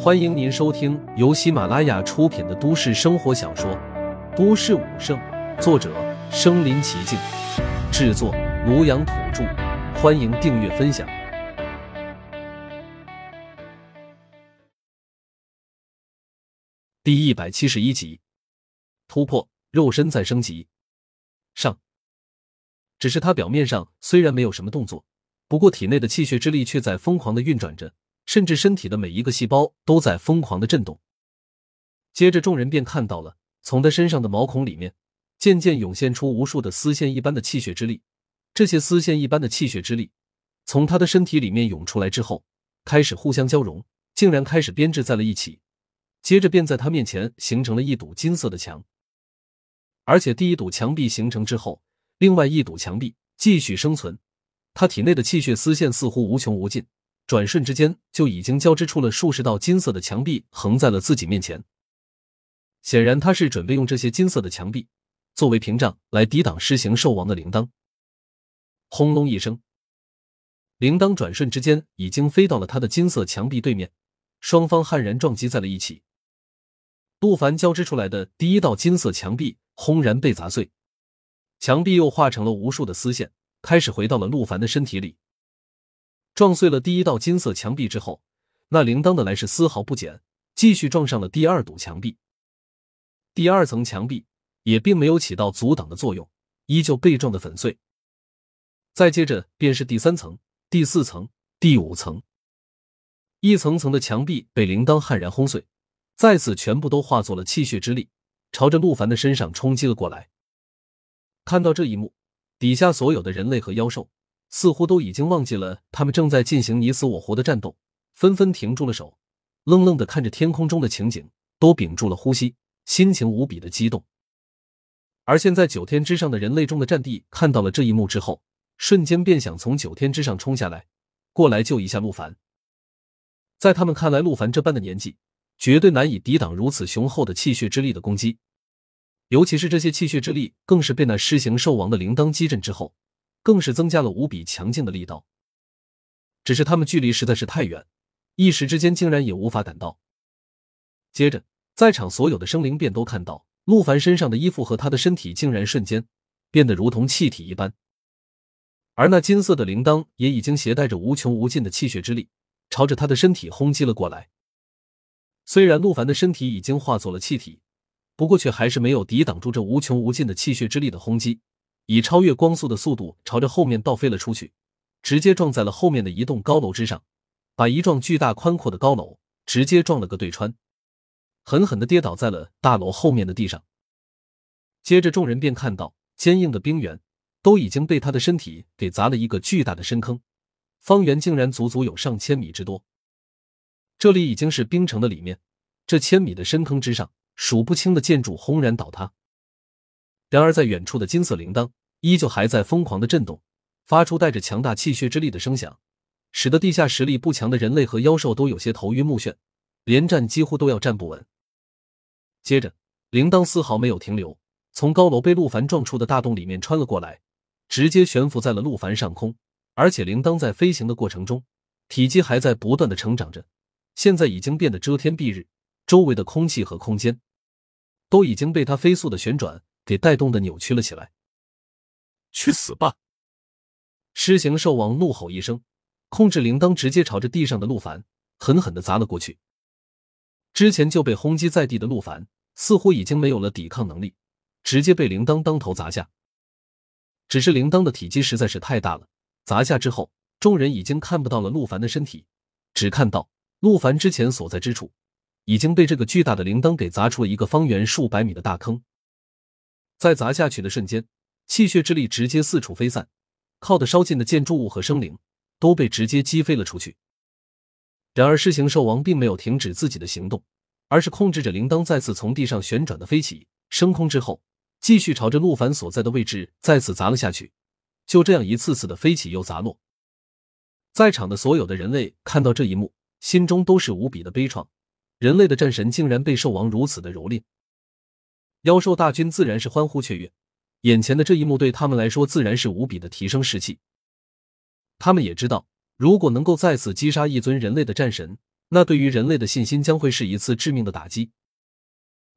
欢迎您收听由喜马拉雅出品的都市生活小说《都市武圣》，作者：身临其境，制作：庐阳土著。欢迎订阅分享。第一百七十一集，突破肉身再升级。上，只是他表面上虽然没有什么动作，不过体内的气血之力却在疯狂的运转着。甚至身体的每一个细胞都在疯狂的震动。接着，众人便看到了从他身上的毛孔里面渐渐涌现出无数的丝线一般的气血之力。这些丝线一般的气血之力从他的身体里面涌出来之后，开始互相交融，竟然开始编织在了一起。接着，便在他面前形成了一堵金色的墙。而且，第一堵墙壁形成之后，另外一堵墙壁继续生存。他体内的气血丝线似乎无穷无尽。转瞬之间，就已经交织出了数十道金色的墙壁，横在了自己面前。显然，他是准备用这些金色的墙壁作为屏障来抵挡狮形兽王的铃铛。轰隆一声，铃铛转瞬之间已经飞到了他的金色墙壁对面，双方悍然撞击在了一起。陆凡交织出来的第一道金色墙壁轰然被砸碎，墙壁又化成了无数的丝线，开始回到了陆凡的身体里。撞碎了第一道金色墙壁之后，那铃铛的来势丝毫不减，继续撞上了第二堵墙壁。第二层墙壁也并没有起到阻挡的作用，依旧被撞得粉碎。再接着便是第三层、第四层、第五层，一层层的墙壁被铃铛悍然轰碎，再次全部都化作了气血之力，朝着陆凡的身上冲击了过来。看到这一幕，底下所有的人类和妖兽。似乎都已经忘记了他们正在进行你死我活的战斗，纷纷停住了手，愣愣的看着天空中的情景，都屏住了呼吸，心情无比的激动。而现在九天之上的人类中的战帝看到了这一幕之后，瞬间便想从九天之上冲下来，过来救一下陆凡。在他们看来，陆凡这般的年纪，绝对难以抵挡如此雄厚的气血之力的攻击，尤其是这些气血之力，更是被那狮形兽王的铃铛击震之后。更是增加了无比强劲的力道，只是他们距离实在是太远，一时之间竟然也无法赶到。接着，在场所有的生灵便都看到陆凡身上的衣服和他的身体竟然瞬间变得如同气体一般，而那金色的铃铛也已经携带着无穷无尽的气血之力，朝着他的身体轰击了过来。虽然陆凡的身体已经化作了气体，不过却还是没有抵挡住这无穷无尽的气血之力的轰击。以超越光速的速度朝着后面倒飞了出去，直接撞在了后面的一栋高楼之上，把一幢巨大宽阔的高楼直接撞了个对穿，狠狠的跌倒在了大楼后面的地上。接着，众人便看到坚硬的冰原都已经被他的身体给砸了一个巨大的深坑，方圆竟然足足有上千米之多。这里已经是冰城的里面，这千米的深坑之上，数不清的建筑轰然倒塌。然而，在远处的金色铃铛依旧还在疯狂的震动，发出带着强大气血之力的声响，使得地下实力不强的人类和妖兽都有些头晕目眩，连站几乎都要站不稳。接着，铃铛丝毫没有停留，从高楼被陆凡撞出的大洞里面穿了过来，直接悬浮在了陆凡上空。而且，铃铛在飞行的过程中，体积还在不断的成长着，现在已经变得遮天蔽日，周围的空气和空间都已经被它飞速的旋转。给带动的扭曲了起来。去死吧！狮形兽王怒吼一声，控制铃铛直接朝着地上的陆凡狠狠的砸了过去。之前就被轰击在地的陆凡似乎已经没有了抵抗能力，直接被铃铛当头砸下。只是铃铛的体积实在是太大了，砸下之后，众人已经看不到了陆凡的身体，只看到陆凡之前所在之处已经被这个巨大的铃铛给砸出了一个方圆数百米的大坑。在砸下去的瞬间，气血之力直接四处飞散，靠得稍近的建筑物和生灵都被直接击飞了出去。然而，狮形兽王并没有停止自己的行动，而是控制着铃铛再次从地上旋转的飞起，升空之后，继续朝着陆凡所在的位置再次砸了下去。就这样一次次的飞起又砸落，在场的所有的人类看到这一幕，心中都是无比的悲怆。人类的战神竟然被兽王如此的蹂躏。妖兽大军自然是欢呼雀跃，眼前的这一幕对他们来说自然是无比的提升士气。他们也知道，如果能够再次击杀一尊人类的战神，那对于人类的信心将会是一次致命的打击。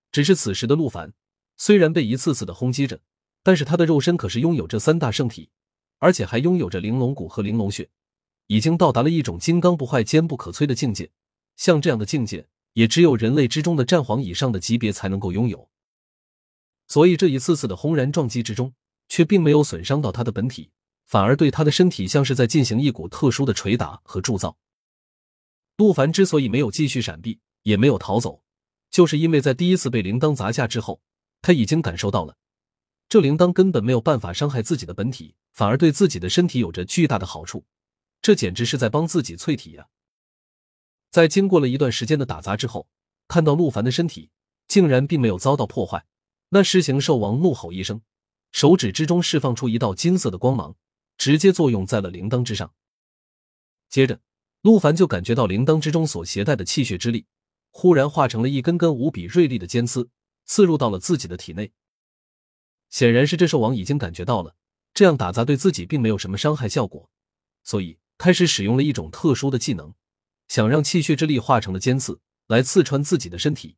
只是此时的陆凡虽然被一次次的轰击着，但是他的肉身可是拥有这三大圣体，而且还拥有着玲珑骨和玲珑血，已经到达了一种金刚不坏、坚不可摧的境界。像这样的境界，也只有人类之中的战皇以上的级别才能够拥有。所以这一次次的轰然撞击之中，却并没有损伤到他的本体，反而对他的身体像是在进行一股特殊的捶打和铸造。陆凡之所以没有继续闪避，也没有逃走，就是因为在第一次被铃铛砸下之后，他已经感受到了，这铃铛根本没有办法伤害自己的本体，反而对自己的身体有着巨大的好处。这简直是在帮自己淬体呀！在经过了一段时间的打砸之后，看到陆凡的身体竟然并没有遭到破坏，那狮形兽王怒吼一声，手指之中释放出一道金色的光芒，直接作用在了铃铛之上。接着，陆凡就感觉到铃铛之中所携带的气血之力，忽然化成了一根根无比锐利的尖刺，刺入到了自己的体内。显然是这兽王已经感觉到了这样打砸对自己并没有什么伤害效果，所以开始使用了一种特殊的技能。想让气血之力化成了尖刺，来刺穿自己的身体。